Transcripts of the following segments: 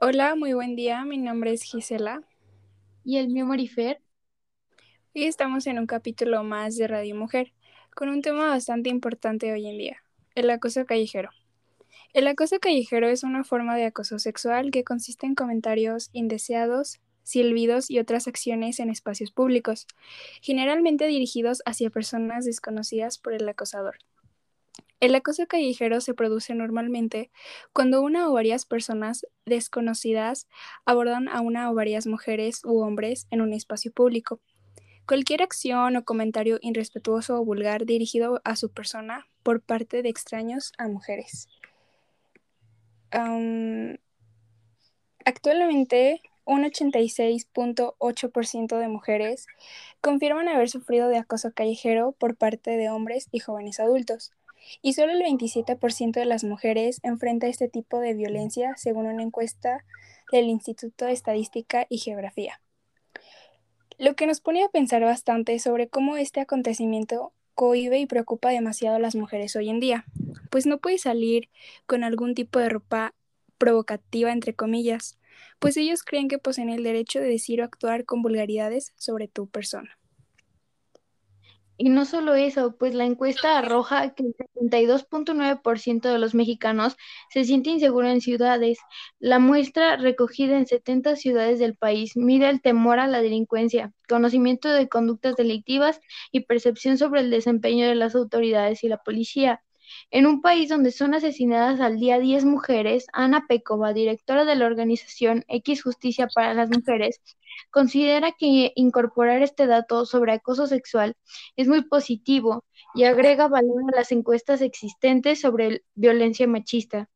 Hola, muy buen día. Mi nombre es Gisela. Y el mío Marifer. Hoy estamos en un capítulo más de Radio Mujer, con un tema bastante importante hoy en día, el acoso callejero. El acoso callejero es una forma de acoso sexual que consiste en comentarios indeseados, silbidos y otras acciones en espacios públicos, generalmente dirigidos hacia personas desconocidas por el acosador. El acoso callejero se produce normalmente cuando una o varias personas desconocidas abordan a una o varias mujeres u hombres en un espacio público. Cualquier acción o comentario irrespetuoso o vulgar dirigido a su persona por parte de extraños a mujeres. actualmente, un 86.8% de mujeres confirman haber sufrido de acoso callejero por parte de hombres y jóvenes adultos y solo el 27% de las mujeres enfrenta este tipo de violencia según una encuesta del Instituto de Estadística y Geografía. Lo que nos pone a pensar bastante sobre cómo este acontecimiento cohibe y preocupa demasiado a las mujeres hoy en día, pues no puedes salir con algún tipo de ropa provocativa, entre comillas, pues ellos creen que poseen el derecho de decir o actuar con vulgaridades sobre tu persona. Y no solo eso, pues la encuesta arroja que el 72.9% de los mexicanos se siente inseguro en ciudades. La muestra recogida en 70 ciudades del país mide el temor a la delincuencia, conocimiento de conductas delictivas y percepción sobre el desempeño de las autoridades y la policía. En un país donde son asesinadas al día 10 mujeres, Ana Pekova, directora de la organización X Justicia para las Mujeres, considera que incorporar este dato sobre acoso sexual es muy positivo y agrega valor a las encuestas existentes sobre violencia machista.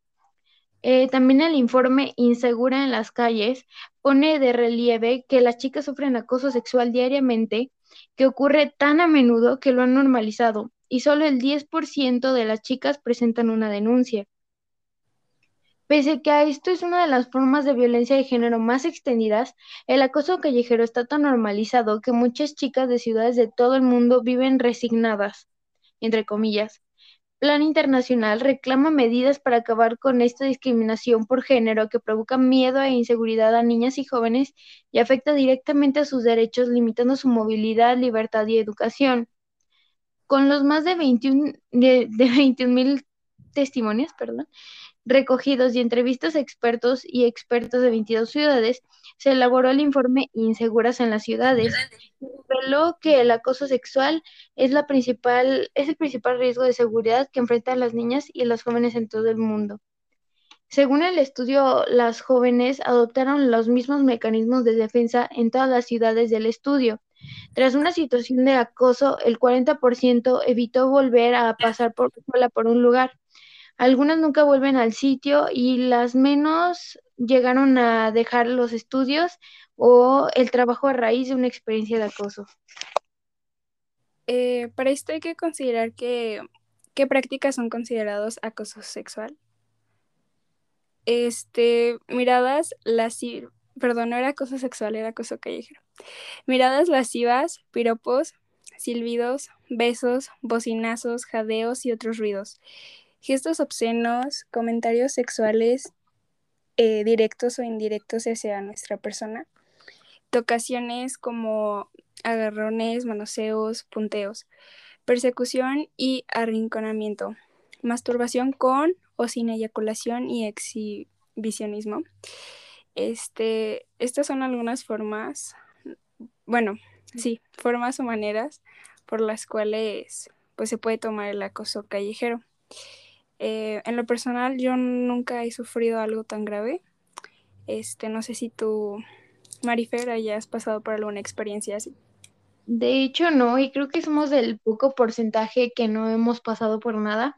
Eh, también el informe Insegura en las calles pone de relieve que las chicas sufren acoso sexual diariamente, que ocurre tan a menudo que lo han normalizado, y solo el 10% de las chicas presentan una denuncia. Pese que a esto es una de las formas de violencia de género más extendidas, el acoso callejero está tan normalizado que muchas chicas de ciudades de todo el mundo viven resignadas, entre comillas. Plan Internacional reclama medidas para acabar con esta discriminación por género que provoca miedo e inseguridad a niñas y jóvenes y afecta directamente a sus derechos, limitando su movilidad, libertad y educación. Con los más de 21 de, mil testimonios, recogidos y entrevistas a expertos y expertos de 22 ciudades, se elaboró el informe Inseguras en las ciudades. Reveló que el acoso sexual es, la principal, es el principal riesgo de seguridad que enfrentan las niñas y los jóvenes en todo el mundo. Según el estudio, las jóvenes adoptaron los mismos mecanismos de defensa en todas las ciudades del estudio. Tras una situación de acoso, el 40% evitó volver a pasar por, por un lugar algunas nunca vuelven al sitio y las menos llegaron a dejar los estudios o el trabajo a raíz de una experiencia de acoso. Eh, para esto hay que considerar que qué prácticas son considerados acoso sexual. Este, miradas lascivas, perdón, no era acoso sexual, era acoso callejero. Miradas lascivas, piropos, silbidos, besos, bocinazos, jadeos y otros ruidos gestos obscenos, comentarios sexuales eh, directos o indirectos hacia nuestra persona, tocaciones como agarrones, manoseos, punteos, persecución y arrinconamiento, masturbación con o sin eyaculación y exhibicionismo. Este, estas son algunas formas, bueno, sí, formas o maneras por las cuales pues se puede tomar el acoso callejero. Eh, en lo personal, yo nunca he sufrido algo tan grave. Este, no sé si tú, Marifer, hayas pasado por alguna experiencia así. De hecho, no, y creo que somos del poco porcentaje que no hemos pasado por nada,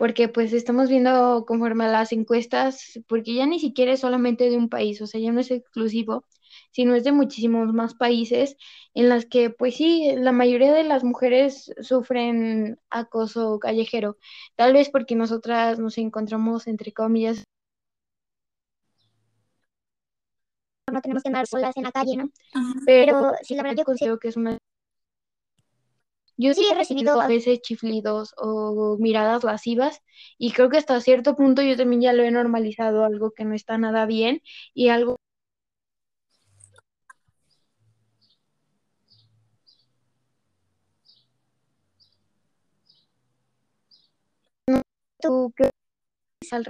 porque pues estamos viendo conforme a las encuestas, porque ya ni siquiera es solamente de un país, o sea, ya no es exclusivo, sino es de muchísimos más países en las que, pues sí, la mayoría de las mujeres sufren acoso callejero, tal vez porque nosotras nos encontramos, entre comillas, no tenemos que andar solas en la calle, ¿no? Pero sí, la verdad yo considero que es una Yo sí he recibido a veces chiflidos o miradas lascivas y creo que hasta cierto punto yo también ya lo he normalizado, algo que no está nada bien y algo ¿Tú qué al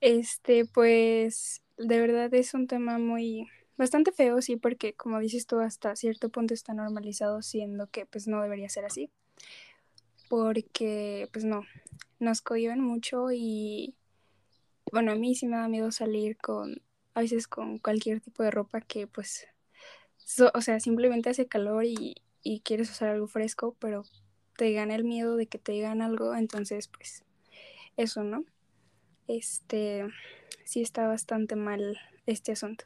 Este, pues, de verdad es un tema muy, bastante feo, sí, porque como dices tú, hasta cierto punto está normalizado, siendo que pues no debería ser así. Porque, pues no, nos cohiben mucho y, bueno, a mí sí me da miedo salir con, a veces con cualquier tipo de ropa que pues, o sea, simplemente hace calor y, y quieres usar algo fresco, pero te gana el miedo de que te digan algo, entonces pues eso, ¿no? Este, sí está bastante mal este asunto.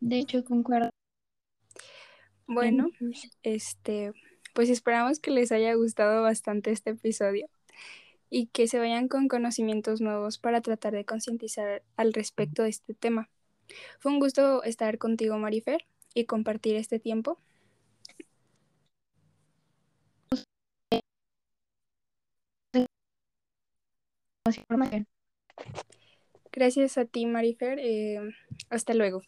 De hecho, concuerdo. Bueno, este, pues esperamos que les haya gustado bastante este episodio y que se vayan con conocimientos nuevos para tratar de concientizar al respecto de este tema. Fue un gusto estar contigo, Marifer, y compartir este tiempo. Gracias a ti, Marifer. Eh, hasta luego.